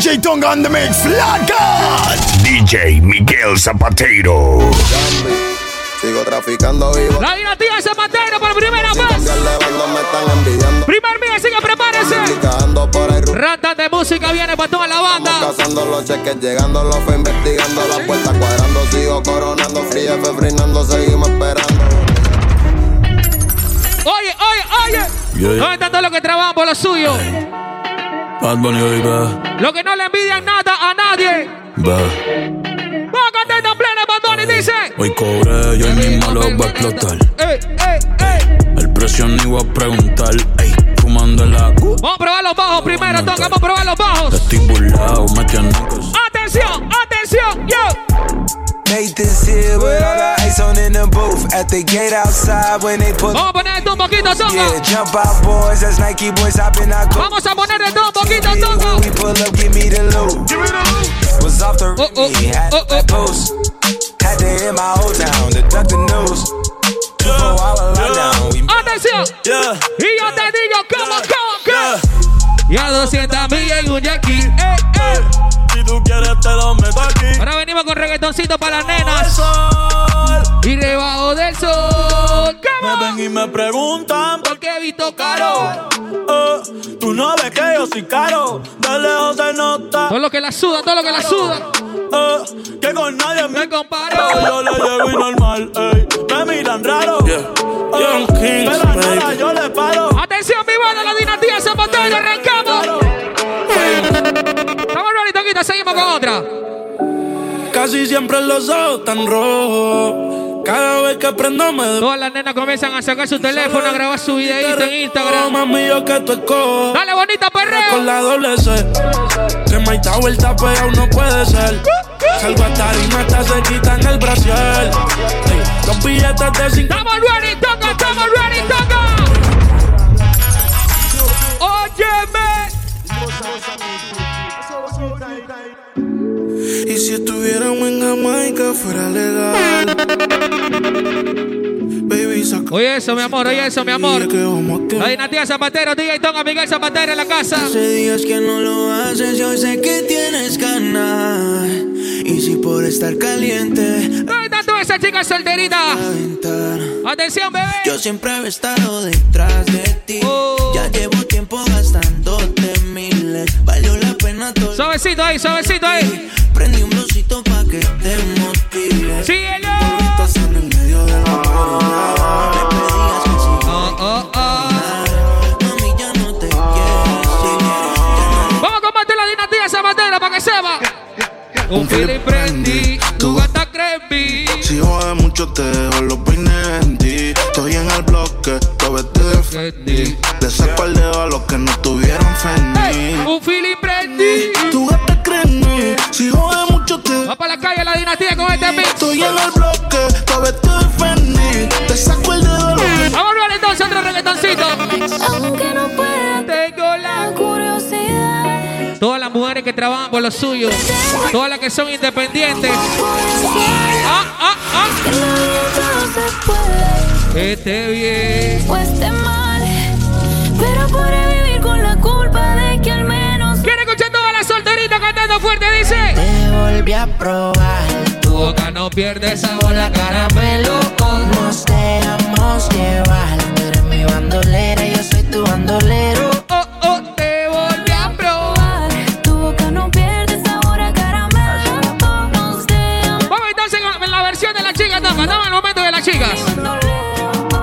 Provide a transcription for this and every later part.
DJ Tonga on the mix, flaca. DJ Miguel Zapatero. Sigo traficando vivo. La dinastía Zapatero por primera vez. Cambiarle bando me están envidiando. Primer día, sigue, prepárese. Rata de música viene para toda la banda. cazando los cheques, llegando los fue investigando las puertas cuadrando, sigo coronando, fría, frenando, seguimos esperando. Oye, oye, oye. Yeah. ¿Dónde están todos los que trabajan por lo suyo? Bad Bunny, baby. Los que no le envidian nada a nadie. Ve. Póngate en plena Bandoni, dice. Hoy cobré, yo mismo lo voy a explotar. Ey, ey, ey. El precio ni voy a preguntar. Ey, fumando la cu. Vamos a probar los bajos primero, Tonga. Vamos a probar los bajos. Estoy burlado, me. Atención, atención, yo. Nathan's here with all the ice on in the booth. At the gate outside when they pull Vamos a poner esto un poquito, Tonga. Yeah, jump out boys, that's Nike boys hopping out. Vamos a poner esto un poquito. When we pull up, give me the loot. Was off the Oh, oh, had oh, oh. boost. Had to hit my old town to duck the news. Before I was locked down, we Atención. Yeah, Y yo te digo, come on, come on. Y a 200 millas y un Jackie. Ey, ey. Si tú quieres, te lo meto aquí. Ahora venimos con reggaetoncito para las nenas. El sol. Y debajo del sol. Me ven y me preguntan Porque he visto caro. Eh, tú no ves que yo soy caro, de lejos se nota. Todo lo que la suda, todo lo que la suda. eh, que con nadie me Me comparo. Yo le llego y normal, ey. Me miran raro. Otra. Casi siempre los ojos tan rojos. Cada vez que prendo me. Todas las nenas comienzan a sacar su teléfono, a grabar su videito en Instagram. Mami, yo que escojo. Dale, bonita Con perreo. la doble C. Que Tower está pegado, no puede ser. Salgo a tarima, hasta se quitan el brasier. Ey, Los billetes de 50 Estamos ready, toca, estamos ready, toca. Si estuviéramos en Jamaica fuera legal. Baby, Oye eso, mi amor, oye eso, mi amor. que vamos a La dinastía Zapatero, DJ Tonga, Miguel Zapatero en la casa. Hace días que no lo haces, yo sé que tienes ganas. Y si por estar caliente, ¿Dónde toda esa chica solterita? Atención, bebé. Yo siempre he estado detrás de ti. Oh. Ya llevo tiempo gastándote miles. Valió la pena todo. Suavecito ahí, suavecito ahí. Prendí un blusito pa' que te motive. Síguelo. En el medio de la oscuridad. Me pedías que si Oh, oh, oh. Mami, ya no te quiero. Vamos a combatir la dinastía para que sepa. Un feeling prendí, tu gata creepy. Si mucho te dejo los peines en ti Estoy en el bloque, todo de Fendi Le saco el dedo a los que no tuvieron Fendi un feeling con este mix. Estoy en el bloque, todo vete de Fendi Te saco el dedo a los que Vamos a ver entonces otro reggaetoncito. Aunque no pueda, Tengo la curiosidad. Todas las mujeres que trabajan por lo suyo, todas las que son independientes. Ah, ah, ah. Que Que esté bien. Fuerte? Dice. Te volví a probar. Tu boca no pierde sabor a caramelo. Nos dejamos llevar. Tú eres mi bandolera, yo soy tu bandolero.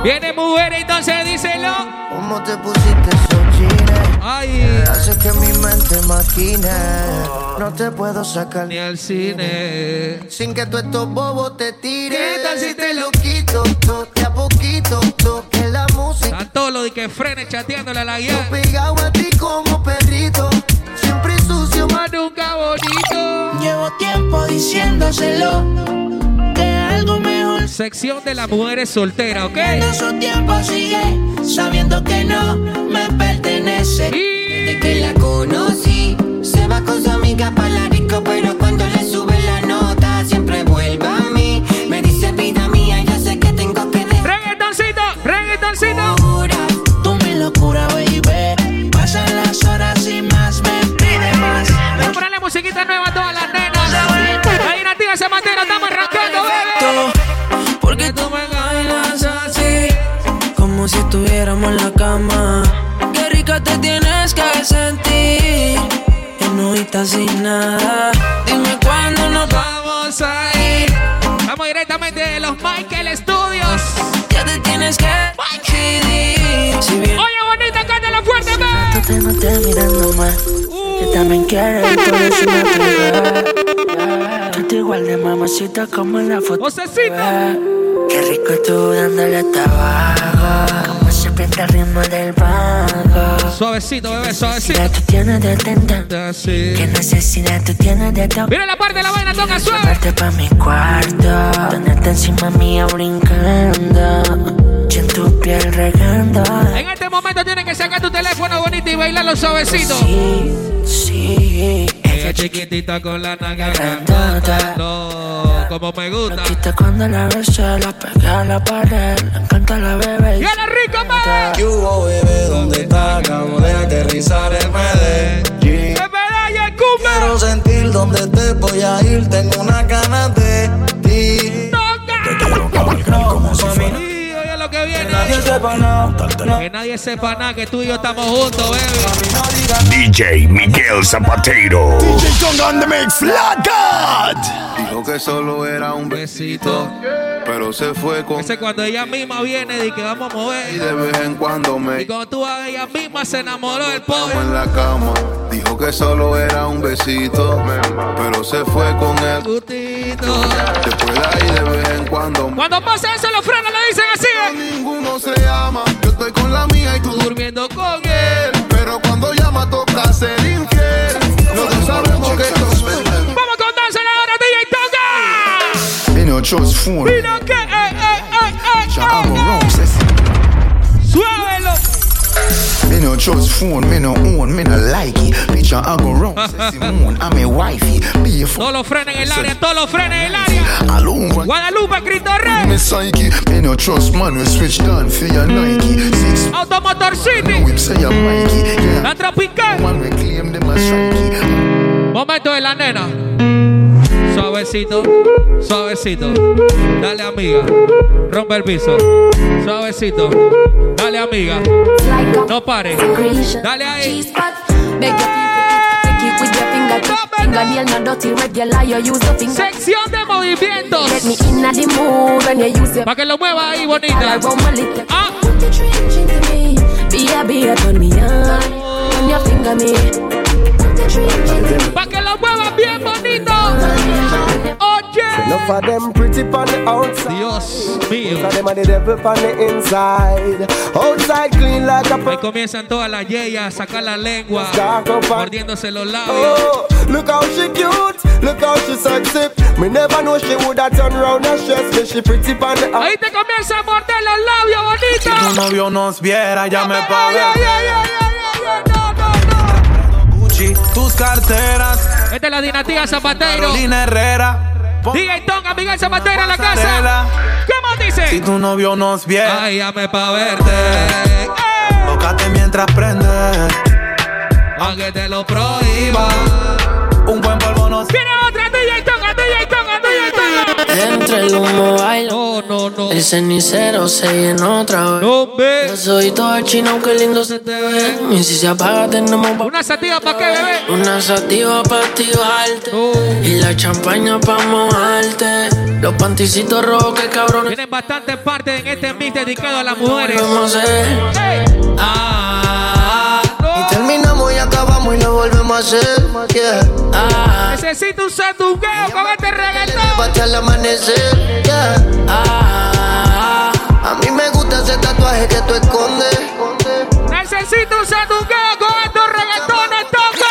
Viene mujer, entonces díselo. ¿Cómo te pusiste esos jeans? Ay, Hace que mi mente maquine. No te puedo sacar ni al cine. sin que tú estos bobos te tiren. ¿Qué tal si te lo quito? Toque a poquito, toque la música. Están todos los de que frene chateándole a la guía. Pegado a ti como perrito. Siempre sucio, Más nunca bonito. Llevo tiempo diciéndoselo. Que algo mejor. Sección de las mujeres solteras, ¿ok? Cuando su tiempo sigue, sabiendo que no me pertenece. Y que la conocí, se va con su amiga para la disco, pero cuando le sube Te tienes que sentir, en ahorita sin nada. Dime cuándo nos Vamos a ir. Vamos directamente de los Michael Studios. ya te tienes que decidir. Si bien Oye, bonita, cántala fuerte, bebé. te no te mirando más, yo también quiero. Tú te igual de mamacita como en la foto. Josecita. Qué rico tú dándole tabaco, pinta el ritmo del vago. Suavecito, bebé, suavecito. Tú tienes de tentante. Así. ¿Qué necesidad tú tienes de tocar? Mira la parte de la vaina, toca suave. Verte pa' mi cuarto, tenerte encima mía brincando, yo en tu piel regando. En este momento tienes que sacar tu teléfono bonito y bailarlo suavecito. Sí, sí, Ella chiquitita con la naga grandota. No, como me gusta. Quita cuando la besé, la pegué a la pared, le encanta la bebé. ¡Y a la rica, bebé! ¿Qué hubo, bebé? ¿Dónde está? Acabo de aterrizar en Medellín. ¡Que medalla, cumbe! Quiero sentir dónde te voy a ir. Tengo una ganas de ti. Y oye lo que viene. Que nadie sepa nada, que tú y yo estamos juntos, baby. DJ Miguel Zapatero. DJ Tonga on the mix. Dijo que solo era un besito, pero se fue con Ese cuando ella misma viene y que vamos a y mover. de vez en cuando me Y cuando tú vas, ella misma se enamoró del pobre. en la cama. Dijo que solo era un besito, pero se fue con él. Gustito. Después de ahí de vez en cuando Cuando pasa eso, los frenos le dicen así. ¿eh? ninguno se llama. Yo estoy con la mía y tú Durmiendo con él. Pero cuando llama toca ser infiel. Nosotros sabemos que esto es no trust phone. Mira que, eh, eh, eh, eh, I'm eh, wrong, eh. Suávelo. Me no trust phone. Me no own. Me no like it. Picture I go wrong. Moon. I'm a wifey. Be a Todos los frenos en el área, todos los frenos en el área. Alone. one Guadalupe, Cristo Rey. Me psyche. Me no trust man. We switch down for your Nike. Six Automotor City. whip say your Mikey. Yeah. La tropical. One we claim them as strikey. Momento de la nena. Suavecito, suavecito. Dale amiga. Rompe el piso. Suavecito. Dale amiga. No pare. Dale ahí. Sección de movimientos. Para que lo mueva ahí, bonita. Ah. The trench into me Be a be a turn me on Turn your finger me Put the trench into me Para que lo mueva bien bonito. Oye. Enough of them pretty on the outside. Dios mío. Cause them are the devil on the inside. Outside clean like a Ahí comienzan todas las yeyas a sacar la lengua, mordiéndose los labios. Oh, look how she cute, look how she sexy. Me never know she woulda turn round and stress me. She pretty on the Ahí te comienza a morder los labios, Tu bonita. novio nos viera, llame pa' Ay, ver. ay, ay, ay, ay, ay, no, no, no. Gucci, tus carteras, Esta es la dinastía Zapatero. Carolina Herrera. DJ Tonga, Miguel Zapatero en la casa. ¿Cómo Si dice? tu novio nos viera, Ay, llame pa' verte. Tócate mientras prende. Aunque te lo prohíba. Entre el humo baila, No, no, no. el cenicero se llena otra vez. No, Yo ve. soy todo chino, qué lindo se te ve. Y si se apaga, tenemos pa- Una sativa pa' qué, bebé. una sativa para activarte. No. Y la champaña para mojarte. Los panticitos rojos, que cabrones. Tienen bastantes partes en este mix dedicado a las mujeres. Vamos a hacer. Hey. Ah, y lo volvemos a hacer. Yeah. Ah, Necesito un sandungueo con este reggaetón. Hasta el amanecer. Yeah. ah, A mí me gusta ese tatuaje que tú escondes. Necesito un sandungueo con estos reggaetones. Toca.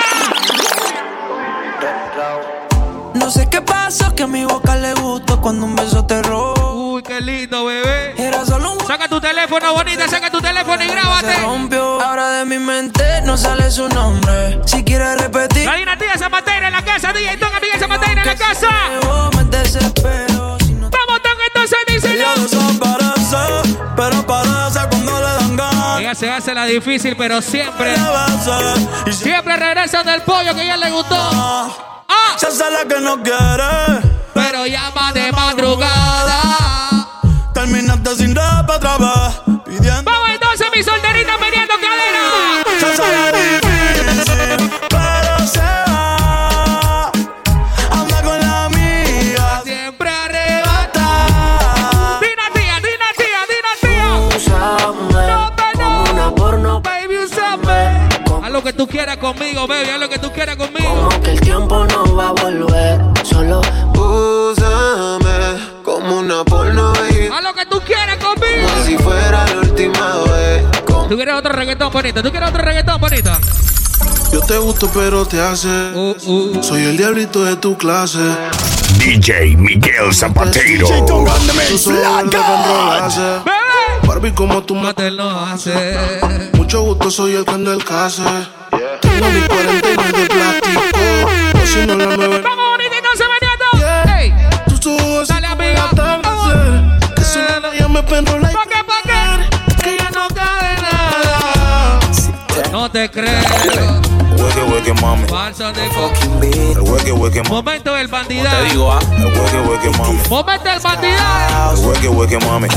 No sé qué pasó, que a mi boca le gustó cuando un beso te robó. Uy, qué lindo, bebé. Era solo un Saca tu teléfono, bonita. Saca tu teléfono y se grábate. rompió. Ahora de mi mente no sale su nombre. Si quieres repetir, La dinastía Zapatero en la casa. DJ Tonga, Miguel Zapatero en la casa. me desespero. Si no te Vamos, Tonga, entonces dice Ella desaparece, pero parece cuando le dan ganas Ella se hace la difícil, pero siempre. Y siempre regresa del pollo que a ella le gustó. ah. Se hace la que no quiere. Pero llama de madrugada. Terminaste sin rap otra vez. Pidiendo. Vamos entonces, mi solterita tú quieras conmigo, baby. Haz lo que tú quieras conmigo. Como que el tiempo no va a volver. Solo Úsame como una porno, baby. Haz lo que tú quieras conmigo. Como si fuera la última vez. Como ¿Tú quieres otro reggaetón bonito? ¿Tú quieres otro reggaetón bonito? Yo te gusto, pero te hace. Uh, uh. Soy el diablito de tu clase. DJ Miguel Zapatero. DJ Tonga on the Tú mix, solo Lord el que God. controla. Bebé. Barbie, como tú No matas. te lo hace. Mucho gusto, soy el que anda el case. Tengo mi 49 de plástico. O si no, la nueva. Vamos, bonito, entonces, veniendo. Hey. Tus ojos Dale, amiga. atardecer. Que suena ya me penro like. ¿Pa' qué, pa' qué? Que ya no cabe nada. No te creo. Hueque, hueque, mami. Falso de El hueque, hueque, mami. Momento del Te bandidaje. digo, ah. El hueque, hueque, mami. Momento del bandidaje. El hueque, hueque, mami.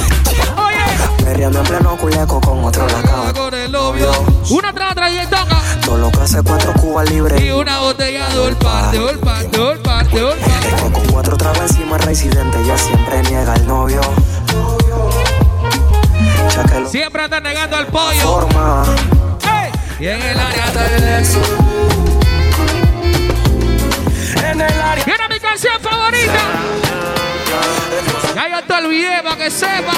Perreando en pleno culeco con otro la. Con el novio. Una y el toca. Todo lo que hace cuatro cubas Y libres. una botella de olparte, olparte, olparte, olparte. Con cuatro tragos encima residente, ella siempre niega al novio. Ya Siempre anda negando al pollo. forma. Hey. Y en el área del ex. En el área. Viene mi canción favorita. Ya yo te olvidé para que sepa.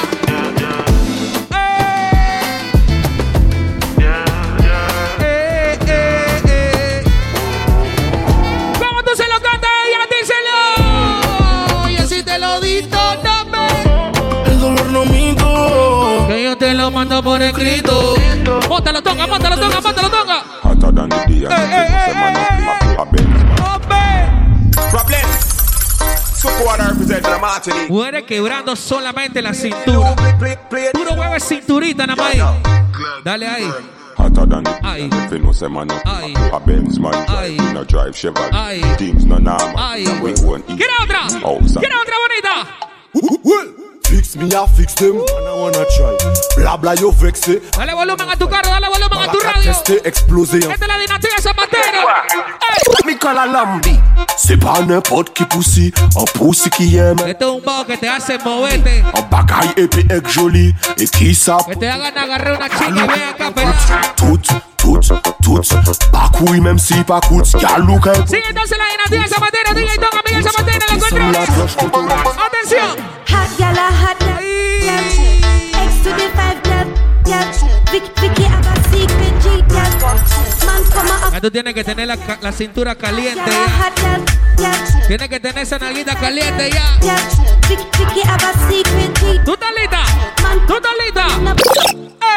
Lo mando por escrito. Toca, toca, toca. Hotter than the day and Eh, eh, the eh, eh, quebrando solamente la cintura. Puro huevo es cinturita nada más. ahí. Dale ahí. Hotter than the Aye. day and if you know say man a Aye. a Benz man Aye. drive. We no drive Chevrolet. Aye. Things no normal. Aye. We won't eat. ¿Quiere otra? Outside. ¿Quiere otra bonita? Well, fix me, I fix them, and I wanna try. Bla bla, yo vexé. Dale volumen a tu carro, dale volumen a tu radio. testé, explosé. Esta es la dinastía Zapatero. Ey. Nicolas Lambi. C'est pas n'importe qui poussi, un poussi qui aime. Este es un bajo que te hace moverte. Un bagaille épais et joli, et qui ça Que te hagan agarrar una chica y ven acá, pelada. Tout, tout, tout. Pas couille, même si pas coûte. Galou, qu'un Sigue entonces la dinastía Zapatero, DJ Toca, Miguel los la controles. Atención. Hot gal a hot gal. X to the five Vicky have a secret G gal. Man come a Ya tú tienes que tener la, la cintura caliente ya. Tienes que tener esa nalguita caliente ya. Vicky G. ¿Tú estás lista? ¿Tú estás lista?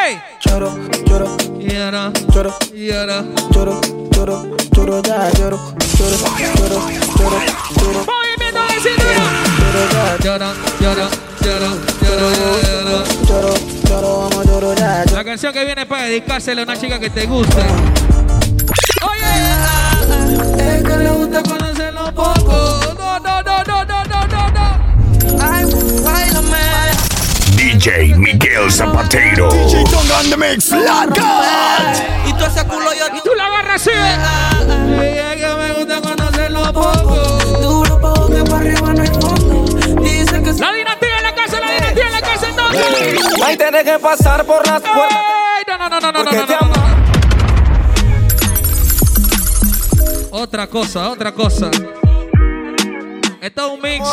¡Ey! Lloro, lloro, Y ahora, lloro, y ahora. lloro, lloro, lloro, ya lloro, lloro, lloro, lloro, lloro, Movimiento de cintura. lloro, ya llora, llora, llora. lloro, lloro, vamos, lloro, ya lloro. La canción que viene para dedicársela a una chica que te guste. Oye, es que le gusta conocerlo poco. No, no, no, no, no, no, no. Ay, bailame. DJ Miguel Zapatero. DJ Tonga on the mix, God. Y tú ese culo yo Y tú la agarras así. que me gusta conocerlo poco. duro pa' que para arriba no hay fondo. Dice que La dinastía en la casa, la dinastía en la casa entonces. Ahí tienes que pasar por las puertas. No, no, no, no, no, no, no, no. Otra cosa, otra cosa. Esto es un mix.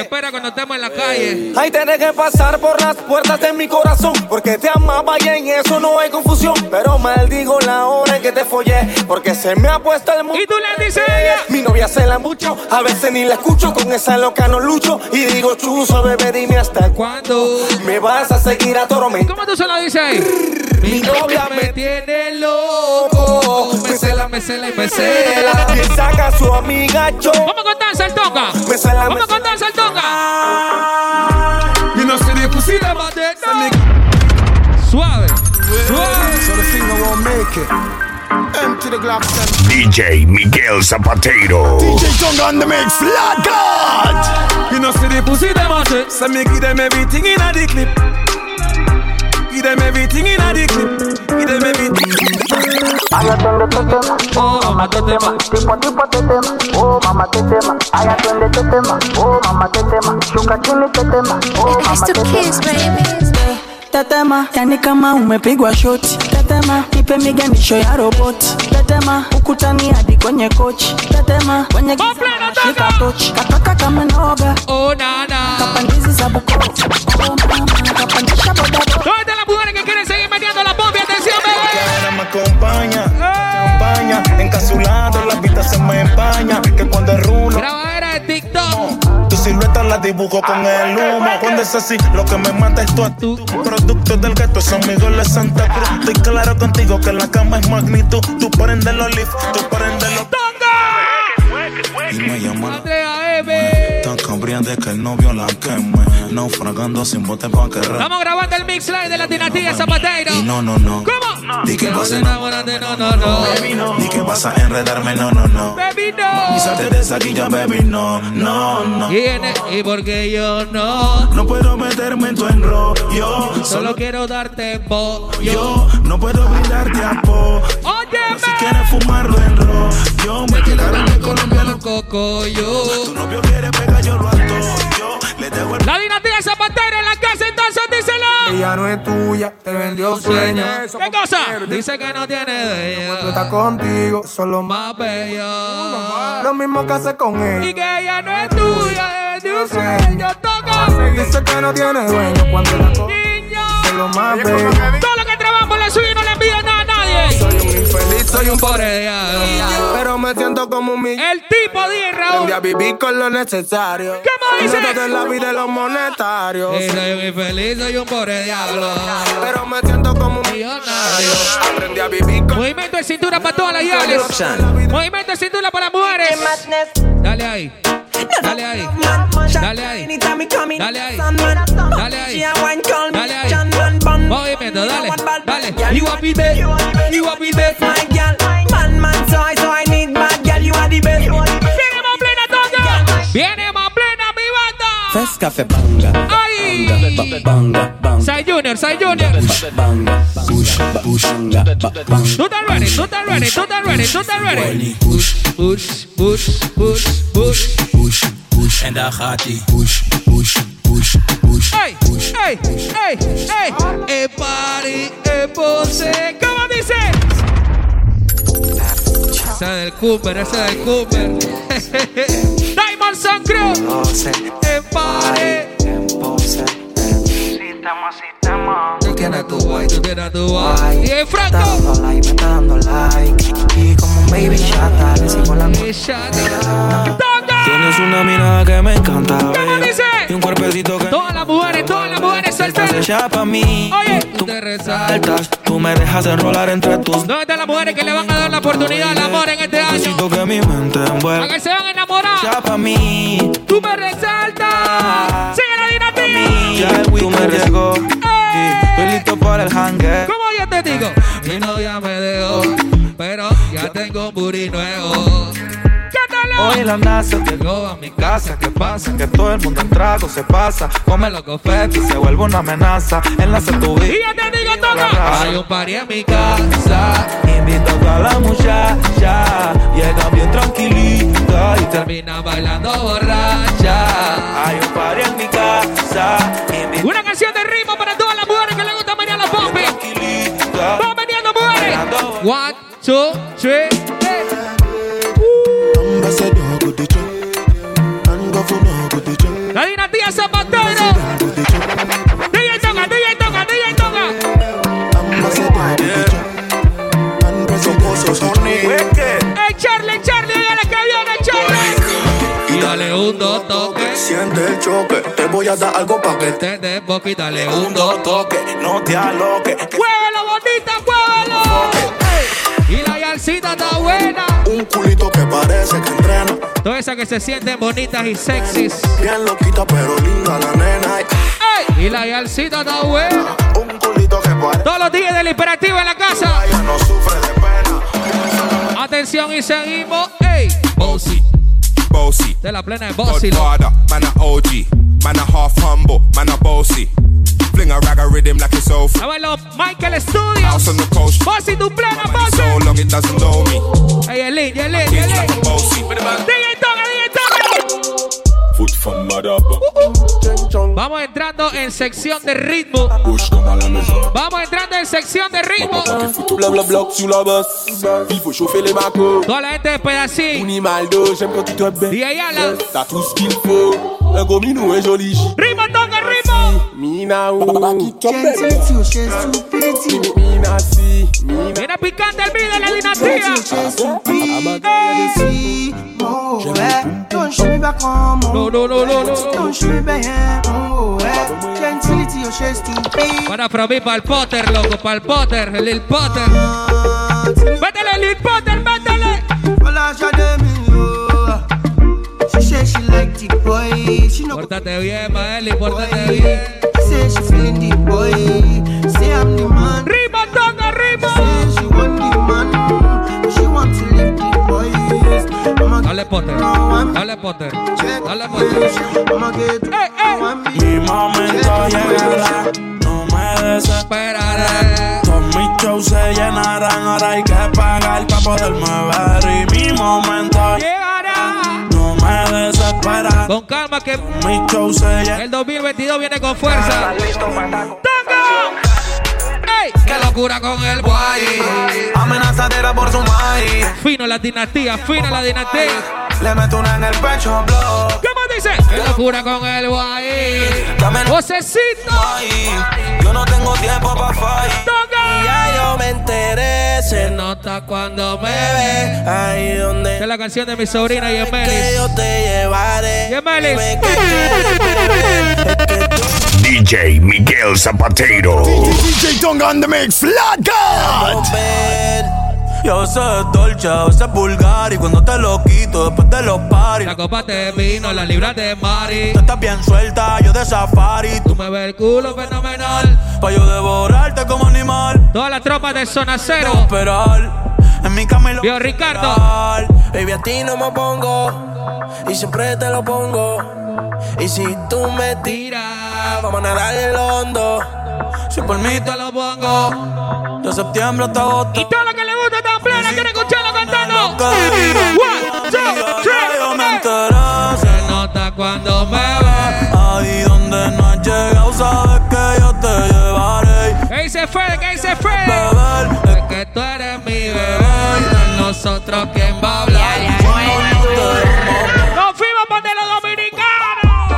Espera cuando estemos en la calle. Ahí tienes que pasar por las puertas de mi corazón Porque te amaba y en eso no hay confusión Pero maldigo la hora en que te follé Porque se me ha puesto el mundo Y tú le dices a ella. Mi novia se la mucho A veces ni la escucho Con esa loca no lucho Y digo chuzo bebé dime hasta cuándo. Me vas a seguir atormentando ¿Cómo tú se lo dices ahí? Mi novia me tiene loco. Me cela, me cela y me cela. Y saca a su amiga yo Vamos con danza el tonga. Me cela, me Vamos con danza el tonga. Me no see the pussy them. Suave. Suave. So the thing I won't make it. Empty the Glock then. DJ Miguel Zapatero. DJ Tongue on the mix, Lord God. You know, see the pussy them a say, so me give them everything in a the clip. Give them everything in a the clip. Give them everything. Oh, tetema. Tipo tipo tetema, oh mama tetema, aya twende tetema, oh mama tetema, shuka chini tetema, oh mama tetema. Tetema, yani kama umepigwa shoti. Tetema, ipe miganisho ya roboti. Tetema, ukutani hadi kwenye kochi. Tetema, kwenye giza shika tochi. Katoka kama noga. Oh, nana. Kapandizi za Bukoba. Oh mama, kapandisha Acompaña, champaña, encasulado, la vista se me empaña, que cuando es rulo, Grabadera de TikTok. tu silueta la dibujo con el humo, cuando es así, lo que me mata es tu actitud, producto del gato, son amigos de Santa Cruz, estoy claro contigo que la cama es magnitud, tú prendes los lift, tú prendes los... Y me llama Andrea M. tan cambriante que el novio la queme, naufragando sin bote pa' que Estamos grabando el mix live de la dinastía Zapatero. Y no, no, no. ¿Cómo? Di que No vas a enamoras de no, no, no. Di que vas a enredarme, no, no, no. Baby, no. Y salte de esa guilla, baby, no, no, no. ¿Quién es? ¿Y por qué yo no? No puedo meterme en tu enrollo. Solo quiero darte pollo. Yo no puedo brindarte apoyo. Óyeme. Si quieres fumarlo en ro, yo me quedaré de colombiano. Coco, yo. Tu novio quiere pegar, yo lo ato. Yo el La dinastía Zapatero en la casa, entonces díselo. Ella no es tuya, te vendió sueño. ¿Qué cosa? Dice que no tiene de Cuando está contigo, solo más. Más bella. Lo mismo que hace con Y ella. que ella no es tuya, es de un sueño. Toca. Dice que no tiene dueño cuando la coge. Niño. Solo más bello. Todo lo que trabajamos lo suyo y no le Soy un infeliz, soy un diablo. Pero me siento como un millón. El tipo de Raúl. Aprendí a vivir con lo necesario. ¿Cómo dice? No la vida de los monetarios. Sí, soy un infeliz, soy un pobre diablo. Pero me siento como un Millonario. Aprendí a vivir con Movimiento de cintura para todas las yales. Movimiento de cintura para las mujeres. Dale ahí. Dale ahí. Dale ahí. Dale ahí. Dale ahí. Dale ahí. Movimiento, dale. Dale. You a beat it. You a beat it. Viene más plena toca. Viene más plena mi banda. Fes café banga, Ay. banga, banga, Sai Junior, Sai Junior. banga, push, push, banga, ba- bang. Tú estás ready, tú estás ready, tú estás ready, tú estás ready. Push, Push, push, push, push. push, push. En daar gaat hij. Push, push, push, push. Ey, ey, ey, ey. E party, e pose. ¿Cómo dice? Ese del Cooper, ese del Cooper. Diamond Sun Crew. E party. Tú tienes tu guay, tú tienes tu guay. Y Franco. me está dando like. Y como un baby chata, le sigo la Y Shana. Tienes una mirada que me encanta, ¿Cómo baby. dice? Y un cuerpecito que Todas las mujeres, todas las mujeres estás solteras. hecha pa' mí. Oye, Tú te resaltas. saltas, tú me dejas enrolar entre tus ¿Dónde están las mujeres que le van a dar la oportunidad al amor en este año? Necesito que mi mente A envuelva que se van a enamorar. hecha pa' mí. Tú me resaltas. Sigue la dinastía. Ya el weekend llegó. y Estoy listo para el hangue. ¿Cómo yo te digo? Mi novia me dejó, pero ya tengo un booty nuevo. Hoy la NASA Llegó a mi casa, ¿qué pasa? que todo el mundo en trago se pasa. Come lo confeti, se vuelve una amenaza. Enlace tu Y vida. yo te digo, toca. Hay un party en mi casa. Invito a toda la muchacha. Llega bien tranquilita y termina. Bailando borracha. Hay un party en mi casa. Invito Una canción de ritmo para todas las mujeres que le gusta venir a los pompi. tranquilita. Vamos veniendo, mujeres. One, two, three. Hey. Ambassador go the job, and governor go the job, La dinastía Zapatero. go the job, DJ toca, DJ toca, DJ toca. ambassador go the job, and president Hey, Charlie, Charlie, oiga la que viene, Charlie. Y dale un dos toque. Siente el choque, te voy a dar algo pa' que te Te de boca y dale un dos toque. No te aloques. Yalcita está buena. Un culito que parece que entrena. Todas esas que se sienten bonitas y sexys. Bien loquita, pero linda la nena. Ey. Y la yalcita está buena. Un culito que parece Todos los días del imperativo en la casa. ella no sufre de pena. Atención y seguimos. ¡Ey! Bossy, bossy. De la plena de Bossy. man a OG, man a half humble, man a bossy. Fling a rag a rhythm like it's off. A ver, los Michael Studios. House on the coast. Bossy, so long it doesn't know me. Ey, el lead, el lead, King el like lead. a bossy. DJ Toga, DJ Toga. Foot from mother. Vamos entrando en sección de ritmo. Vamos entrando en sección de ritmo. Bla bla bla sur la bosse. Il faut chauffer les macos. Toda la gente de. Unimaldo, j'aime quand tu te baies. DJ Alan. T'as tout ce qu'il faut. Un gros minou, un joli chien. Ritmo, Toga, ritmo. Mina ou. Mina si. Mina. Viene picante el video de la dinastía. No, no, no, no, no. Para para mí, para el Potter, loco, para el Potter, el Lil Potter. Métele, Lil Potter, métele. Pórtate bien, Maeli, pórtate bien. Ritmo, toca, ritmo. Dale, Potter. Dale, Potter. Dale, Potter. ¡Ey, ey! Mi momento llegará, no me desesperaré. Todos mis shows se llenarán, ahora hay que pagar para poderme ver. Y mi momento Con calma que el 2022 viene con fuerza. ¡Tango! ¡Ey! ¡Qué locura con el guay! Amenazadera por su maíz. Fino la dinastía, fino la dinastía. Le meto una en el pecho, blow. ¿Cómo dice? ¡Qué locura con el guay! Ahí. Yo no tengo tiempo pa' fight. Yo me enteré. Se nota cuando me ve ahí donde es la canción de mi sobrina que Yemelis. yo te llevaré. Yemelis. DJ Miguel Zapatero. DJ Tonga on the mix. Flat God. Ven. Yo sé dolce, a veces vulgar y cuando te lo quito después de los paris. La copa de vino, la libra de Mari. Tú estás bien suelta, yo de safari. Tú me ves el culo fenomenal. Pa' yo devorarte como animal. Todas las tropas de zona cero. Esperar en mi camino. Vio Ricardo. Baby, a ti no me pongo y siempre te lo pongo. Y si tú me tiras, vamos a nadar el hondo. Si por mí te lo pongo. De septiembre hasta agosto. Y todo lo que le gusta plena quiere escucharlo cantando. One, two, yo me three. enteré. Se nota cuando me ve. Ahí donde no has llegado, sabes que yo te llevaré. ¿Qué dice Fede? ¿Qué dice? Beber, Es que tú eres mi bebé. De nosotros, ¿quién va a hablar? Nos fuimos por de los dominicanos.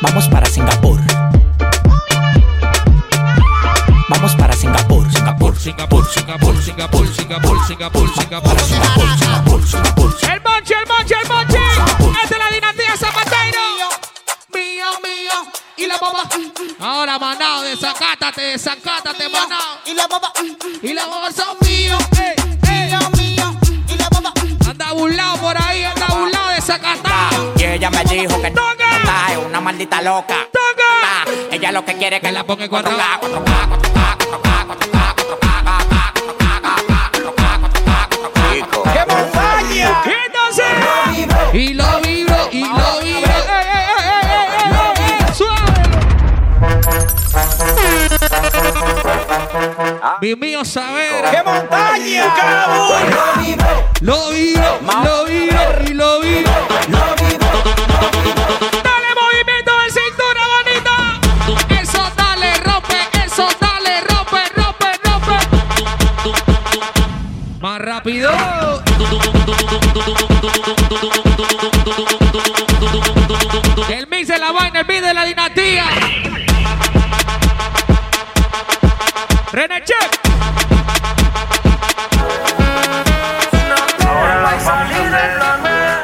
Vamos para Singapur. Singapur, Singapur, Singapur, Singapur, Singapur, Singapur, Singapur. Singapur, Singapur, Singapur. El monche, el monche, el monche. Esta es la dinastía Zapatero. Mío, mío. Y la baba. Ahora, manao, desacátate, desacátate, manao. Y la baba, Y la baba son míos. Mío, mío. Y la baba, Anda burlado por ahí, anda burlado, desacatado. Y ella me dijo que está es una maldita loca. Ella lo que quiere es que la ponga en cuatro. 4K, 4K, 4K, 4K, 4K, 4K, Y lo vibro, y lo vibro. Mi mío saber. ¡Qué montaña! Lo vibro, lo vibro, y lo vibro. Rápido. El mix de la vaina, el beat de la dinastía. René.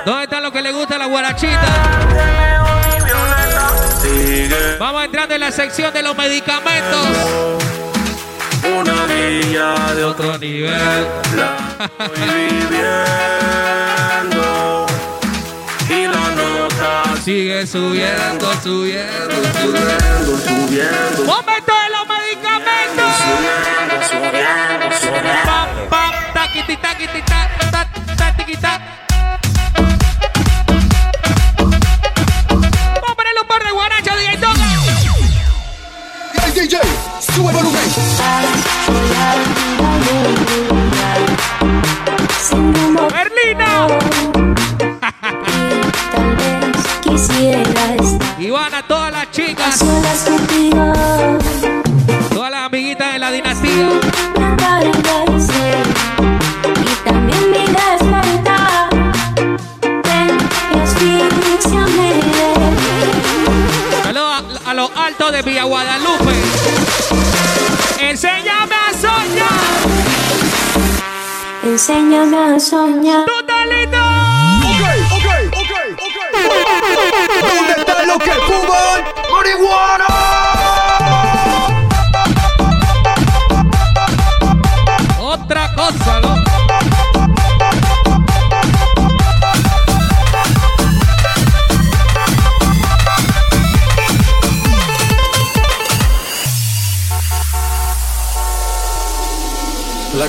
¿Dónde están los que les gusta la guarachita? Vamos entrando en la sección de los medicamentos. Una niña de otro nivel. estoy viviendo. Y la nota Sigue subiendo, subiendo, subiendo. subiendo. Momento de los medicamentos. Subiendo, subiendo, subiendo. Pam, pam, tiquitita, tiquitita, ta, ta, tiquita. Vamos a ponerle un par de. DJ, sube el Y van a todas las chicas, todas las amiguitas de la dinastía. Y también mi. Saludos a, a los altos de Villa Guadalupe. Enséñame a soñar. ¡Totalito! Ok, ok, ok, ok. ¿Dónde están los que fuman marihuana?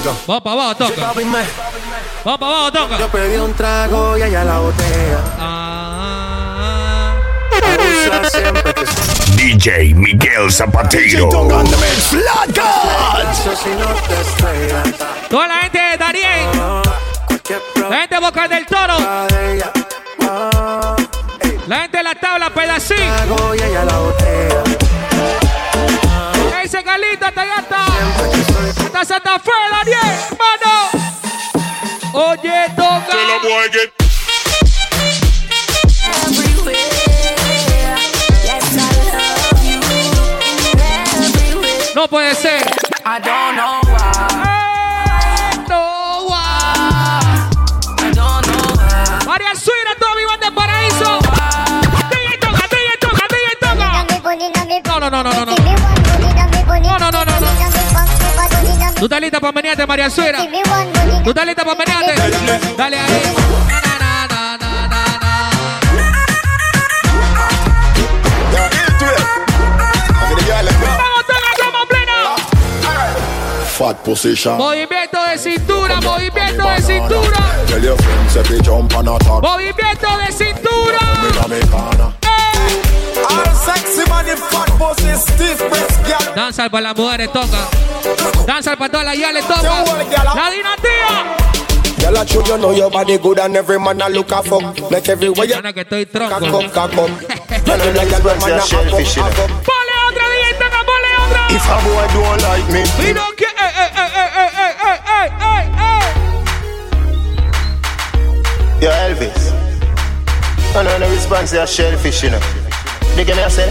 Vamos para abajo, toca. Vamos para abajo, toca. Yo pedí un trago y allá la botella. Ah, DJ Miguel Zapatero. Toda la gente de Darien, Cualquier la gente de Boca del Toro. Ah, la gente de la tabla Pedacín. La botella. Ese Galita, hasta allá está. Hasta Santa Fe, Daniel, mano. Oye, toca. No puede ser. I don't know why. No, guau. I don't know why. María Suira, mi banda de paraíso. DJ toca, DJ toca, DJ toca. No, no, no, no, no, no. No, ¿Tú estás lista para menearte, María Suera? ¿Tú estás lista para menearte? Dale ahí. Fat position. Movimiento de cintura, movimiento de cintura. Movimiento de cintura. The fat pussy, stiff breast, girl. Danza para las mujeres, toca. Danza para todas las yales, toca. La dinastía. Girl, I show you know your body good and every man a look a fuck. Make everywhere you Ana que estoy cock tronco. up, cock up. You know like a man a up, up, up. Ponle otra, DJ, toca, ponle otra. If a boy don't like me, Y no que. ¡Ey, ey, ey, ey, ey, ey, ey, ey, ey! Yo, Elvis. I know no response to your shellfish, you know. Dig me, I say.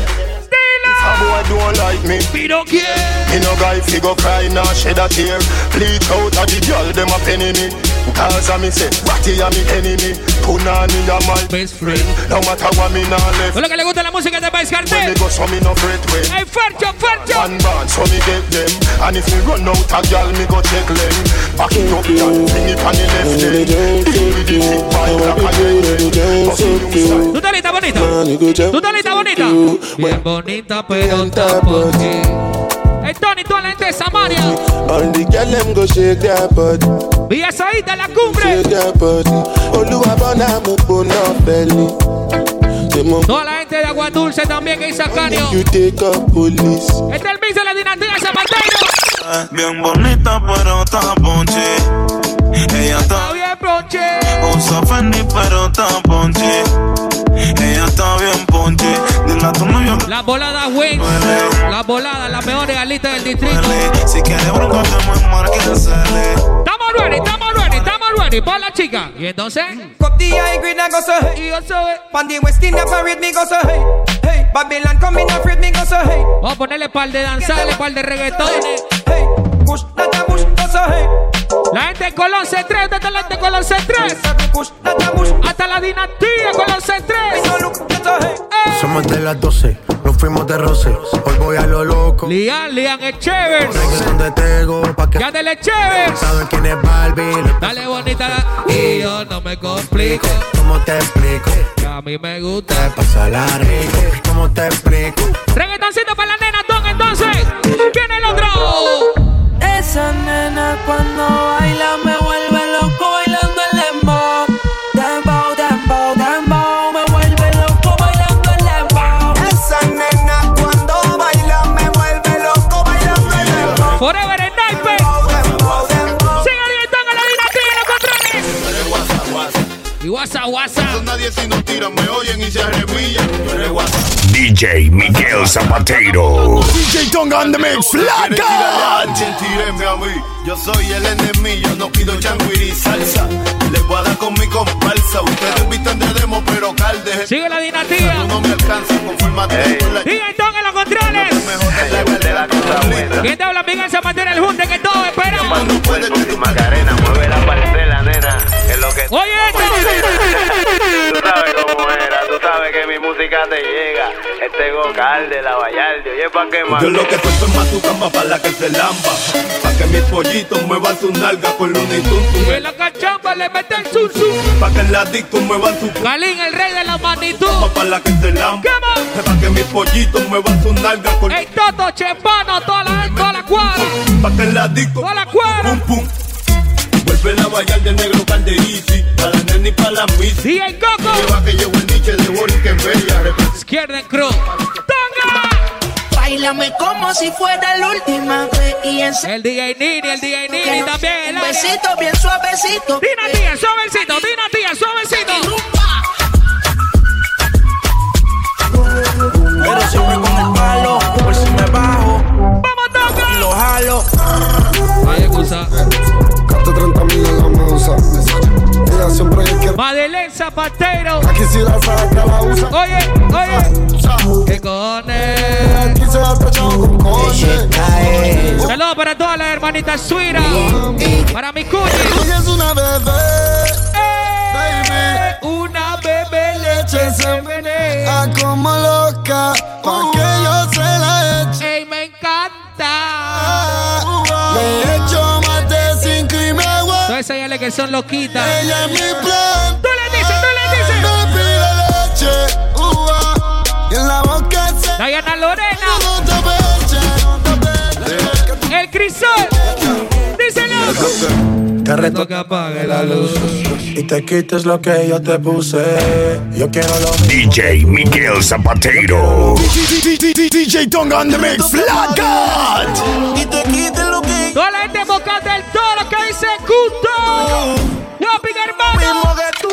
If a boy don't like me, We don't care. me no guy fi go cry nor shed a tear. Bleach out a the girl them a penny me. Cause a me say, Ratty a me enemy. Punani a my Best friend. No matter what me nah left. Con lo que le gusta la música de País When me Cartel. go so me no fret way. ¡Ey, Fercho, Fercho! One band, so me get them. And if me run out a gal, me go check them. Back it up, gal, mm-hmm. bring it on the left leg. Deal with the hip vibe mm-hmm. like a yen. Mm-hmm. Bust it new style. ¿Tú estás lista, bonita? ¿Tú estás lista, bonita? Bien bonita, pero está por ti. y toda la gente de Samaria. Villas ahí de la cumbre. Toda la gente de Agua Dulce también que hizo Cario. Este es el piso de la dinastía Zapatero. Eh, bien bonita, pero está ponche. Ella está bien ponche. Usa Fendi, pero está ponche. Ella está bien ponche. La volada Wings. La volada, las mejores galitas del distrito. Si quieres bronco. Estamos ready, estamos ready, estamos ready. Para la chica. Y entonces. Cup the high grade, I go so hey. Y yo soy. Pan the West India parade, me go so hey. Hey, Babylon coming afraid, me go so hey. Vamos a ponerle par de danzales, par de reggaetones. Hey, push, not a push, go so hey. La gente de Colón C3, ¿dónde está la gente de Colón C3? Push, not a push, Hasta la dinastía Colón C3. no look, go so hey. Somos de las 12, nos fuimos de roce. Hoy voy a lo loco. Lian, Lian pa' que Ya del Echevers. saben quién es Barbie. Dale bonita. Y yo no me complico. ¿Cómo te explico? que A mí me gusta. Te pasa la rico. ¿Cómo te explico? Reggaetoncito para la nena, Don. Entonces, viene el otro. Es Esa nena cuando baila me vuelve loco WhatsApp, WhatsApp. Nadie si nos tiran, me oyen y se arremillan. Tú eres WhatsApp. DJ Miguel Zapatero. DJ Tonga on the mix, flaca. Tíreme a mí, yo soy el enemigo, no pido changuiri salsa. Les voy a dar con mi comparsa. Ustedes visten de demo, pero calde. Sigue la dinastía. No me alcanza, confírmate con la Sigue Tonga en los controles. ¿Quién te habla? Miguel Zapatero, el junte que todos esperamos. Este gocal de la Vallarde, oye, pa' qué más. Yo lo que suelto es más tu cama para la que se lamba. Pa' que mis pollitos muevan sus nalgas con Looney Tunes. Y en la cachamba le mete el zum zum. Pa' que en la disco muevan su Galín, el rey de la magnitud. para la que se lamba. Pa' que mis pollitos muevan sus nalgas con El Toto, Chepano, toda la, toda la cuadra. Pa' que en la disco Toda la cuadra. pum pum. Vuelve la vallar del negro calderisi. Para la y para la miss. DJ Coco. Lleva que llevo el niche de en Bella. Izquierda en Cruz. Bailame como si fuera la última vez y en El DJ Nini, el DJ Nini también. Un besito bien suavecito. Dina tía, suavecito, Dina tía, suavecito. Pero siempre con el palo, por si me bajo. ¡Vamos, toca! Y lo jalo. Hay excusa. Gasto 30 mil en la mesa. Ella siempre. Madeleine Zapatero. Aquí si la saca la usa. Oye, oye. ¿Qué cojones? Aquí se ha tachado con coche. Saludos para todas las hermanitas suiras. Para mi cuñi. Ella es una bebé. Eh, Una bebé leche se menea. Ah, como loca. Pa' que yo se la eche. Ey, me encanta. Le he hecho Todas esas yales que son loquitas. Ella es mi plan. Tú le dices, tú le dices. Me pide leche. Y en la boca se. Diana Lorena. No te peche, no te peche. El crisol. Díselo. Te reto que apague la luz. y te quites lo que yo te puse. Yo quiero lo mismo. DJ Miguel Zapatero. DJ Tonga on the mix, flaca. Y te quites lo que Toda la gente boca del que dice Cuto. Guapi, hermano. que tú.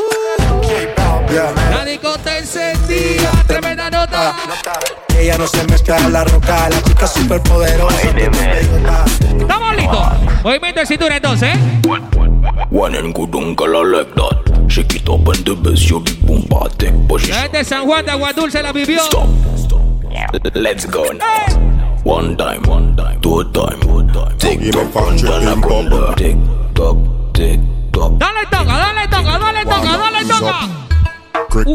La discoteca encendida. Tremenda nota. Ella no se mezcla en la roca, la chica super poderosa. Estamos listos. Movimiento de cintura entonces. ¿eh? One and good uncle like that. Shake it up and the bass, you big boom La gente de San Juan de Agua Dulce la vivió. Let's go now. One time, one time, two time, two time. Tick tock, one time, bumper. Tick tock, tick tock. Dale toca, dale toca, dale toca, dale toca. Crick.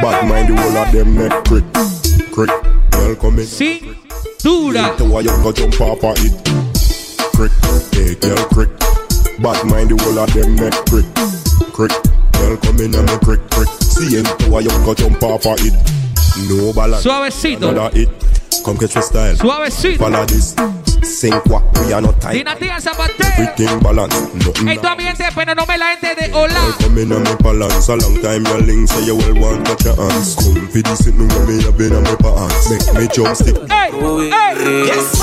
Bad mind the whole of them neck crick. Girl. Cintura. The why you go jump off of it. Crick, hey girl crick. Bad mind the whole of them neck crick. Crick, girl come in and me crick crick. See it, the why you go jump off of it. No balance. Suavecito. Another hit. Come catch your style. Suavecito. Follow this. Sing what we are not tight. Dinastía Zapatero. Everything balance. Nothing Hey, tu ambiente, pero no me la gente de Hola. Come in and me balance a long time your link say you will want touch your hands Come for this it no me a been on my pants Make me jump stick Hey, hey. Yes,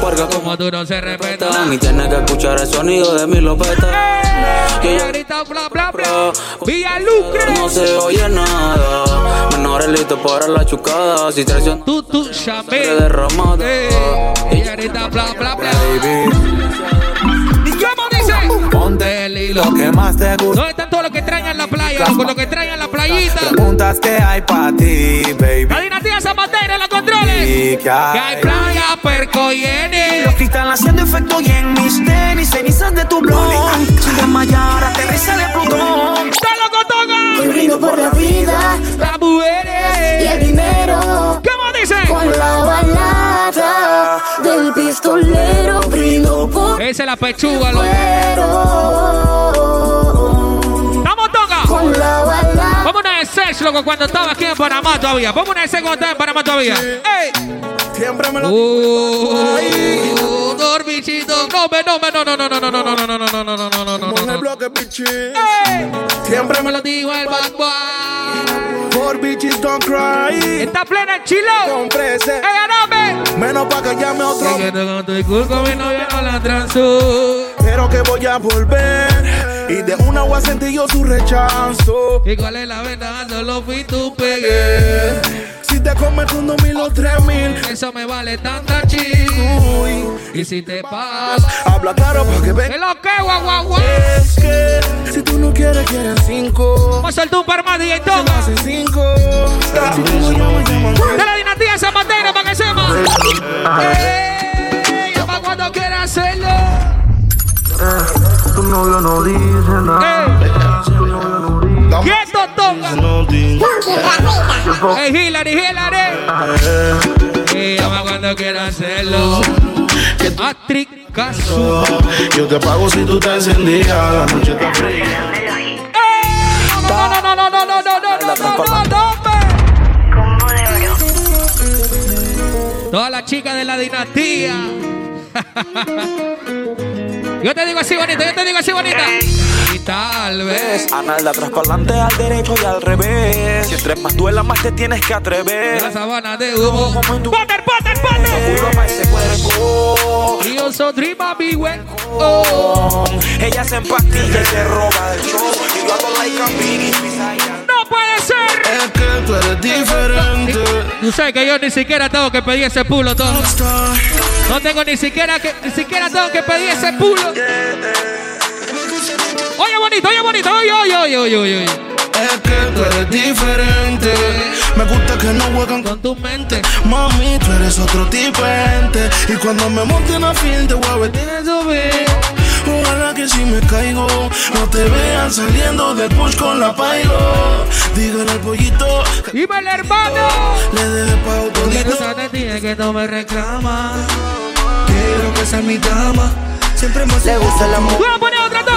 Porque Como tú no se respeta. y tiene que escuchar el sonido de mi lopeta. Que Ella grita bla bla bla. Villa Lucre. no se oye nada. Menores listos para la chucada. Si traición Tú, tú, Chamel. derramada. Ella grita bla bla bla. ¿Y cómo dice? Ponte el hilo que más te gusta. ¿Dónde están todos los que traen en la playa? Con los que traen en la playita. Preguntas que hay para ti, baby. La dinastía Zapatero los controles. Y que Que hay hay. playa, perco y N. Los cristales haciendo efecto y en mis tenis, cenizas de tu blog. Chica Mayara, aterriza de Plutón. ¡Está loco, toga! Hoy brindo por la vida Las y el mujeres. dinero. ¿Cómo dice? Con la balada del pistolero brindo por Esa es la pechuga, loco. fuero. ¡Vamos, toga! Con la balada. Vamos a sex, loco, cuando estaba aquí en Panamá todavía. Vamos a sex cuando estaba en Panamá todavía. ¡Ey! Siempre me lo Uh, bichito. No, me, no, me, no, no, no, no, no, no, no, no, no, no, no, no, no, no, no, no, En el no. bloque, bitches. Ey. Siempre Me lo digo el bad boy. Por bitches don't cry. Está plena el chilo. Comprese. ¡Ey, ganame! Menos pa' que llame otro. Que te con tu con mi novia no la transó. Pero que voy a volver. Y de una voy a sentir yo su rechazo. ¿Y cuál es la ventaja? Solo fui tu pegué. Te comes con dos mil o tres mil. Eso me vale tanta chica. Uy. Y si te pasa. Habla claro pa' que ¿Qué venga. lo que, guau, guau, guau? Es que si tú no quieres, quieres cinco. Vamos a soltar un par más, DJ Toga. Hace cinco. Si tú no llamas, llaman. De la dinastía Zapatero para que sepa. ¡Ey! Pa' cuando quiera hacerlo. Tu novio no dice nada. ¡Ey! ¡Quieto, Toga! No dice ¡Ey, Hillary, Hillary! ¡Ey! Pa' cuando quiera hacerlo. Actriz caso. Yo te pago si tú te encendías. La noche está fría. No, no, no, no, no, no, no, no, no, no, no, no. Todas las chicas de la dinastía. Yo te digo así bonita, yo te digo así bonita. Y tal vez. Ana de atrás para al derecho y al revés. Si entre más duela, más te tienes que La atrever. sabana de humo. Potter, Potter, Seguro Potter. pa' ese cuerpo. Y yo soy dream baby Oh. Ella se empastilla y se roba el show. Y yo ando like a Biggie, No puede ser. Es que tú eres diferente. Tú sabes que yo ni siquiera tengo que pedir ese pulo, todo. No tengo ni siquiera que ni siquiera tengo que pedir ese pulo. Oye bonito, oye bonito, oye, oye, oye, oye, oye. Es que tú eres diferente. Me gusta que no juegan Con tu mente. Mami, tú eres otro tipo de gente. Y cuando me monte en la fin, te voy a ver. Eso ve. Ojalá que si me caigo, no te vean saliendo del push con la pailo. Dígale al pollito que Dime el hermano. le deje pa' Que autodito. ti, que no me reclama. Quiero que sea mi dama. Siempre me Le gusta la mujer.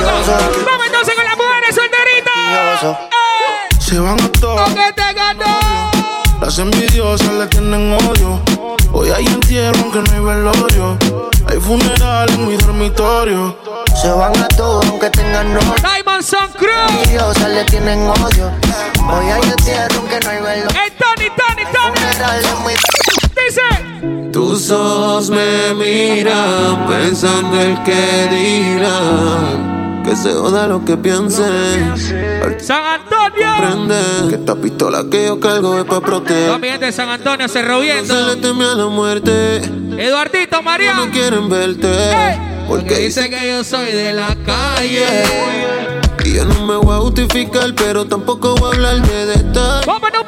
Vamos entonces con las mujeres solteritas. ¡Eh! Se van a todos. que te ganó. Las envidiosas le tienen odio. Hoy hay entierro aunque no hay velorio. Hay funeral en mi dormitorio. Se van a todos aunque tengan novio. Diamond Sun Crew. Envidiosas le tienen odio. Hoy hay entierro aunque no hay velo. ¡Eh, Tony, Tony, Tony! Funeral en mi Dice. Tus ojos me miran pensando el que dirán. Que se joda lo que piensen. San Antonio. que esta pistola que yo cargo es pa' proteger. También de San Antonio, Cerro No se le teme a la muerte. Eduardito, María. No quieren verte. Ey. Porque dice que yo soy de la calle. Y yo no me voy a justificar, pero tampoco voy a hablar de detalles. Vamos a poner un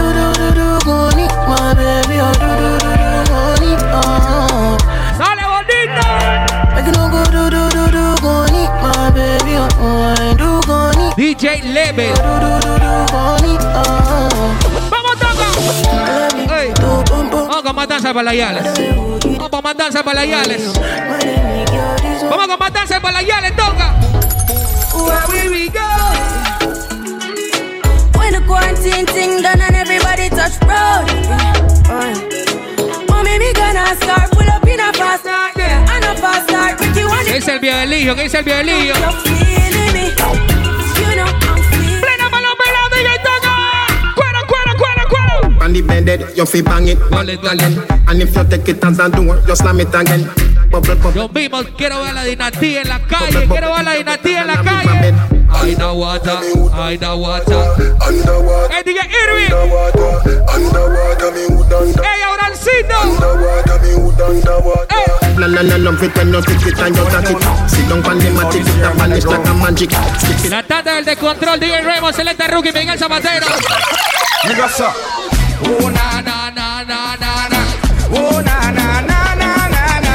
DJ Level. Vamos, toca. Ey. Do bum bum. Vamos con matanza para las. Vamos con matanza para las. Vamos con matanza para las toca. Where we go. When the quarantine thing done and everybody touch road. Mommy, me gonna start pull up in a fast start. Yeah, and a fast start. Ricky want ¿Qué dice el violillo? ¿Qué dice el violillo? On the bended, you fi bang it. Dale, dale. And if you take it as a door, you slam it again. Bubble, bubble. Yo mismo quiero ver la dinastía en la calle. Quiero ver la dinastía en la calle. Ay, da water. Ay, da water. Underwater, Hey, DJ Irving. underwater, underwater, me would under. Hey, Aurancito. Underwater, me would underwater. Hey. La la la love it when you stick it and you touch it. Sit down on the matic, it a vanish like a magic. Stick it La tanda del descontrol, DJ Remo, Celeste Rookie, Miguel Zapatero. Me go so. Oh na na na na na na. Oh na na na na na na.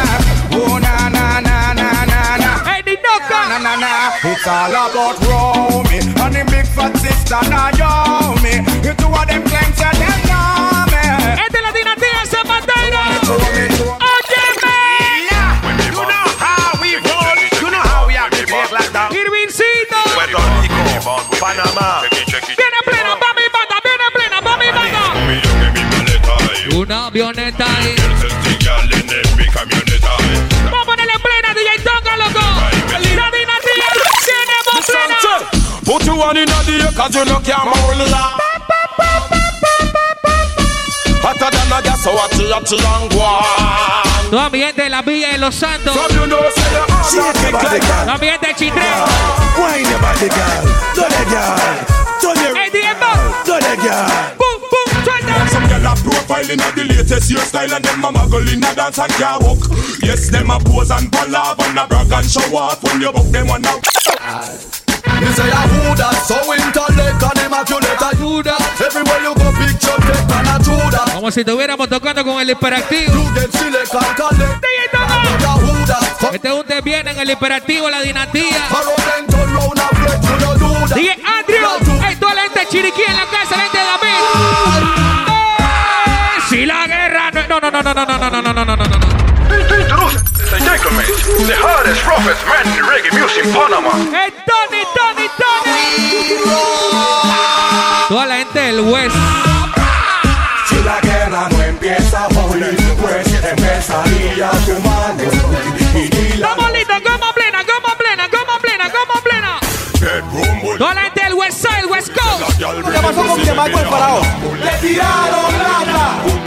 Oh na na na na na na. Hey, the knocker. Na na na. It's all about Romy and the big fat sister Naomi. The two of them claim say them know me. Esta es la dinastía Zapatero. Óyeme. You know how we roll. You know how we have to take like that. Irvincito. Puerto Rico, Panamá. Una avioneta ahí. Vamos a ponerle plena, DJ Tonga, loco. La dinastía tenemos plena. Put you on in the air cause you know can't hold la Hotter than a gas so hot hot and one Toda mi gente de la Villa de Los Santos. The Toda mi gente de Chitré. Wine your body girl Do the girl your Hey, Diego. Do the girl a profile in the latest hairstyle and them a muggle in a dance and can't walk. Yes, them a pose and palaver and a brag and show off when you buck them one out. Me say a who that so intellect and immaculate a you that Everywhere you go picture take and a that Como si estuviéramos tocando con el hiperactivo. You get select and collect DJ Tonga. But a who that Este usted viene en el hiperactivo, la dinastía. Follow them turn round and flex you no do that DJ Andrew. Hey, toda la gente de Chiriquí en la casa, no. No, no, no, no, no, no, no, no, no, the hardest, roughest man in reggae music in Panama. Hey, Tony, Tony, Tony. Toda la gente del West. Si la guerra no empieza hoy, pues empezaría tu Estamos listos, goma plena, goma plena, goma plena, goma plena. Toda la gente del West Side, West Coast. ¿Qué pasó con Michael Faraón? Le tiraron lata.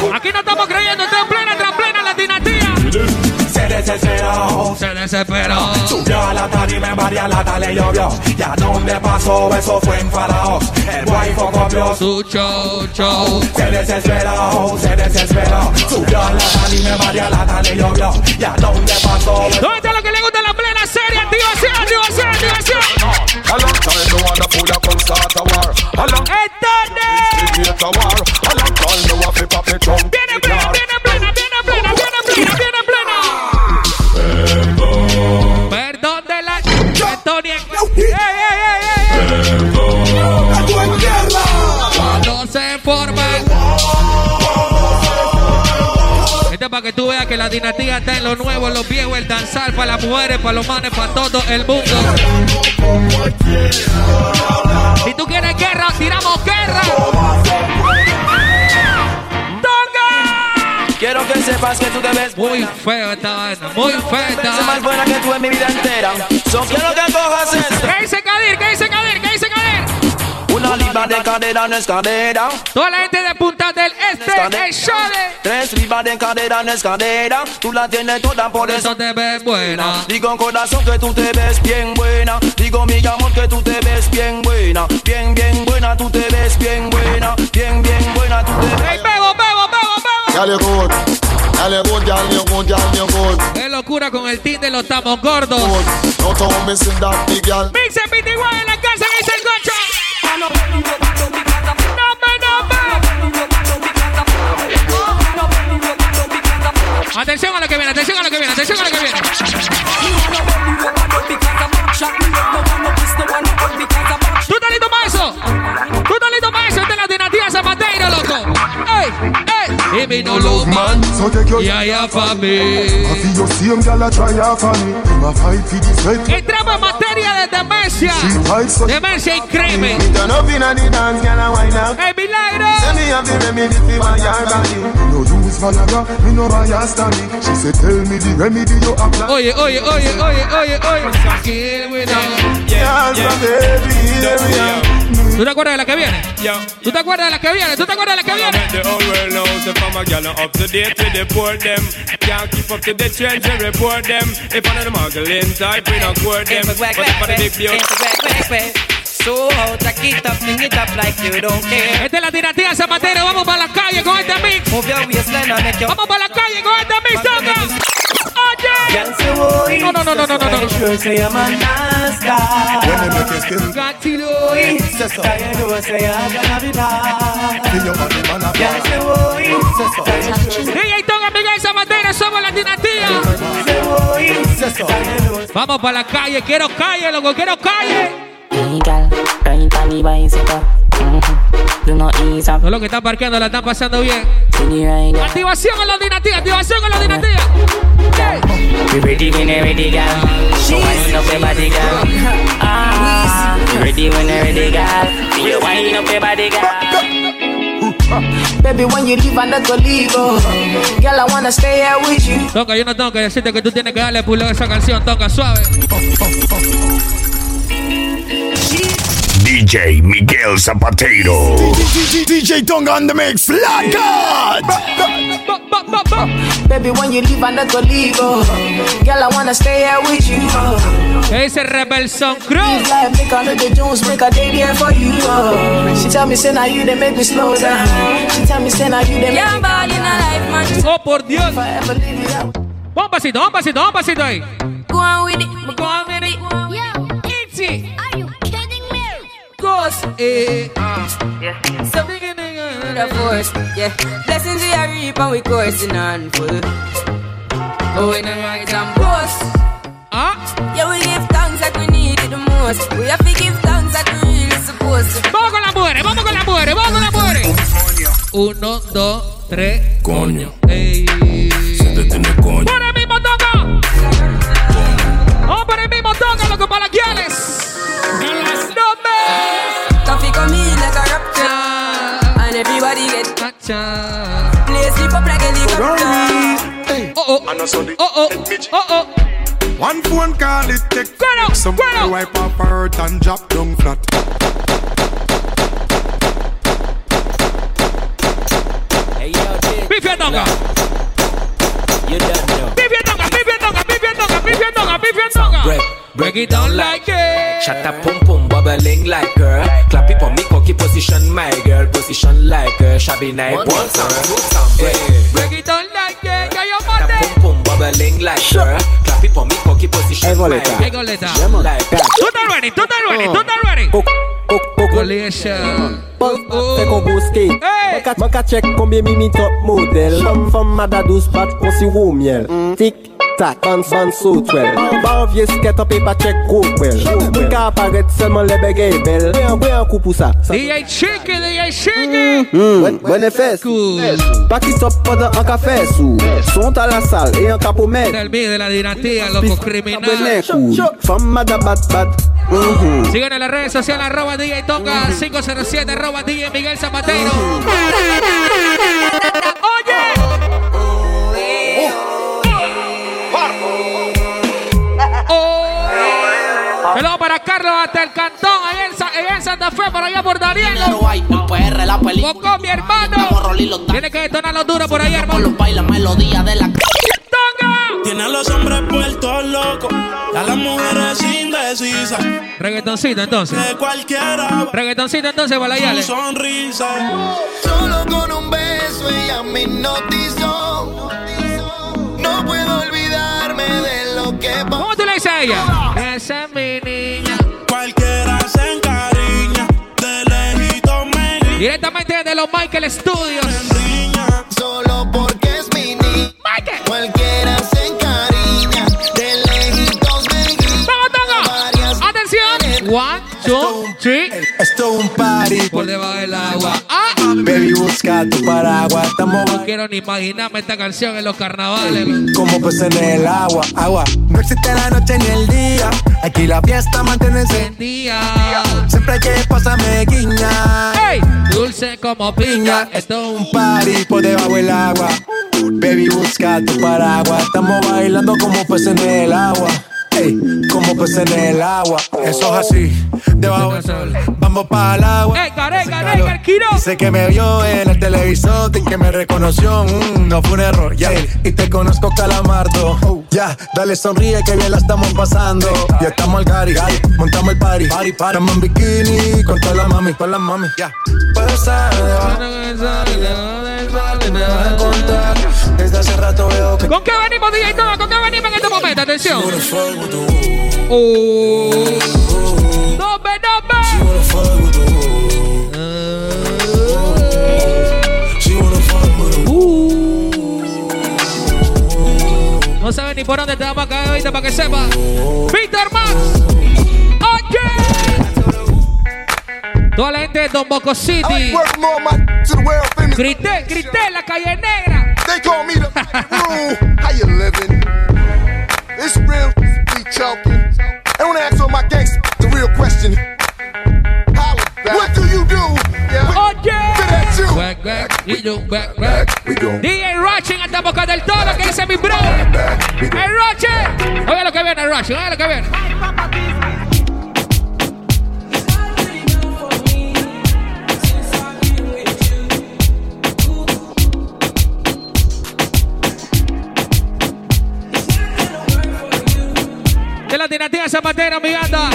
Estamos creyendo, está en plena, tras plena la dinastía. Se desesperó. Se desesperó. Subió a la tarima, María Lata le llovió. ¿Y a dónde pasó? Eso fue en Faraón. El guayfo copió Su show, show. Se desesperó, se desesperó. Subió a la tarima, María Lata le llovió. ¿Y a dónde pasó? ¿Dónde está lo que le gusta la plena serie? Activación, activación, activación. A long time no wanna pull up and start a war. A long create a long time no que la dinastía está en lo nuevo, los viejos, el danzar para las mujeres, para los manes, para todo el mundo. Si tú quieres guerra, tiramos guerra. ¡Tonga! Quiero que sepas que tú te ves Muy feo esta vaina, muy feo esta Ves más vaina. buena que tú en mi vida entera. So quiero que cojas esto. ¿Qué dice Kadir? ¿Qué dice Kadir? ¿Qué Toda la gente de Punta del Este, el show de... Tres libras de cadera no es cadera. Tú la tienes toda por eso. Eso te ves buena. Digo corazón que tú te ves bien buena. Digo mi amor que tú te ves bien buena. Bien, bien buena, tú te ves bien buena. Bien, bien buena, tú te ves. ¡Ey, bebo, bebo, bebo, bebo! You good. You good, you good, you good. ¡Qué locura con el team de los tamos gordos! Good. No to missing that big girl. Mix and BTY en la casa, atención a lo que viene, atención a lo que viene. ¿Tú estás listo para eso? ¿Tú estás listo para eso? Esta es la dinastía Zapatero, loco. ¡Ey! ¡Ey! Y mi no lo man. So take your Y allá pa' mí. I feel your same girl a try off on me. Him a fight for the sweat. Entramos en materia de demencia. Demencia y crimen. Turn up inna the dance, girl, and wind up. ¡Ey, milagro! Tell me have the remedy for my your body. No use Viagra, me no buy a standing. She said, tell me the remedy you apply. Oye, oye, oye, oye, oye, oye. Kill with them. Girl, from every area. ¿Tú te acuerdas de la que viene? ¿Tú te acuerdas de la que viene? ¿Tú te acuerdas de la que viene? The whole world knows if I'm a gal up to date with the poor them. Can't keep up to the trends and report them. If one of them muggling type, we not court them. But if I the big beauty. Two out, it you don't care. La vamos para la calle con este mix. Vamos para la calle con este mix, toca. Oye. No, no, no, no, no, no. Vamos para la calle, quiero calle, loco, quiero calle. Hey, girl, ride on the bicycle. Mhm. Do not ease up. Todos los que están parqueando la están pasando bien. Activación en la dinastía, activación en la dinastía. Ready when you ready, girl. So wind up your body, girl. Ah, ready when you ready, girl. You wind up your body, girl. Baby, when you leave, I not go leave. Oh. Girl, I wanna stay here with you. Toca, yo no tengo que decirte que tú tienes que darle pulo a esa canción, toca suave. DJ Miguel Zapatero. DJ Tonga on the mix, God. Baby, when you leave, I not go leave. Oh. Girl, I wanna stay here with you. Oh. ¿Qué dice Rebelson Cruz? This life, make know the Jones, make a day there for you. Oh. She tell me, say, now you, they make me slow down. She tell me, say, now you, they make me ball in a life, man. Oh, por Dios. Un pasito, un pasito, un pasito ahí. Go on with it. Go on with it. Ghost. Eh. So the force, yeah. Blessings we are reap and we coursing on full. Oh, we no rise and boast. Ah. Yeah, we give thanks like we need it the most. We have to give thanks like we really supposed to. Vamos con las mujeres, vamos con las mujeres, vamos con las mujeres. Uno, dos, tres. Coño, Ey. se te tiene coño. Por el mismo toca. Vamos por el mismo toca, loco, para las guiales. No me. And everybody get Play sleep up like a helicopter. Oh oh. Oh oh. Oh oh. One phone call it take Bueno, take some bueno. wipe up her hurt and drop down flat. Pifia toca. Pifia toca, pifia toca, pifia toca, pifia toca, pifia toca. Break, Break it down like it. Shut up, pum pum, bubbling like her. Clap it for me, cocky position, my girl. Position like her. Shabby night, one time, two time, break. Break it down like it. Ya yo Shut up, pum pum, bubbling like her. Clap it for me, cocky position, my girl. goleta. Like that. Tú estás ready, tú estás ready, tú estás ready. Collision. Fè kon boske Mwen ka- Mwen ka chek konbye mimi top model Fom fom mada 12 pat kon si wou miel mm. Tik tak, ban ban so twel Ban vie sket an pe pa chek go kwel Mwen ka aparet selman le bege e bel Bwe an kou pou sa. DJ Chicky, DJ Mwen e fes. An ka fesou Sont a la sal e an ka pou men. Del de la dinastía, loco criminal. Bwene kou Fom mada bat bat. Mhm. Sigan en las redes sociales, arroba DJ Toca 507, arroba DJ Miguel Zapatero. Saludos para Carlos hasta el cantón, allá en, Sa- allá en Santa Fe, por allá por Darielo. Con mi hermano. Tiene que detonar los duros por ahí, hermano. Tiene a los hombres puertos locos, a las mujeres indecisas. Reggaetoncito entonces. De cualquiera, Reggaetoncito entonces, tu balayale. sonrisa. Solo con un beso ella me hipnotizó. No puedo olvidarme de lo que pasó. ¿Cómo tú le dices a ella? Directamente desde los Michael Studios. Solo porque es mi niña. Cualquiera se encariña. De lejitos. ¡Atención! One, two, three. Esto es un party Por debajo del agua. Baby busca tu paraguas Estamos No quiero ni imaginarme esta canción en los carnavales. como peces en el agua, agua. No existe la noche ni el día. Aquí la fiesta mantiene Día. Siempre hay que pasarme guiña. ¡Ey! Dulce como piña. Esto es un Party por debajo del agua. Baby, busca tu paraguas. Estamos bailando como peces en el agua. Ey, como peces en el agua. Eso es así, debajo del sol. Vamos para el agua. ¡Ey, careca, careca, el Quiro! Dice que me vio en el televisor y que me reconoció. mm, no fue un error, ya. Y te conozco, calamardo. Ya, dale sonríe que bien la estamos pasando. Ya estamos al gari, montamos el party. party, party. Estamos en bikini con todas las mami, con las mami. Ya. Puedo estar debajo me vas a encontrar. Desde hace rato veo que ¿Con qué venimos, DJ Toga? ¿Con qué venimos en este momento, atención. Oh. No me, no me. No sabe ni por dónde te vamos a caer ahorita para que sepa. Peter Max. Oye. Toda la gente de Don Boco City. Grité, grité en la calle negra. They call me the How you living? It's real, be choking. And when I ask all my gangsters the real question, what do you do? Oh yeah. Back, back, y yo, back, back. DJ Rushing hasta Boca del Toro, que dice mi bro. El Rushing. Oiga lo que viene, el Rushing, oiga lo que viene. Dinastía Zapatera, mi banda.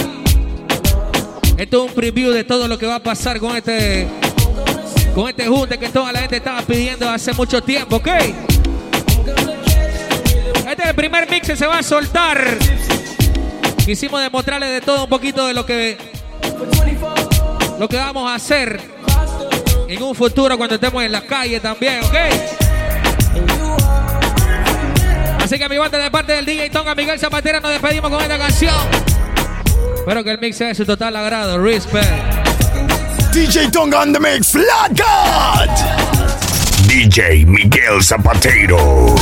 Esto es un preview de todo lo que va a pasar con este con este junte que toda la gente estaba pidiendo hace mucho tiempo, ¿ok? Este es el primer mix que se va a soltar. Quisimos demostrarles de todo un poquito de lo que lo que vamos a hacer en un futuro cuando estemos en la calle también, ¿ok? Así que mi banda de parte del DJ Tonga Miguel Zapatera nos despedimos con esta canción. Espero que el mix sea de su total agrado. Respect. DJ Tonga on the mix, Flat God. DJ Miguel Zapatero.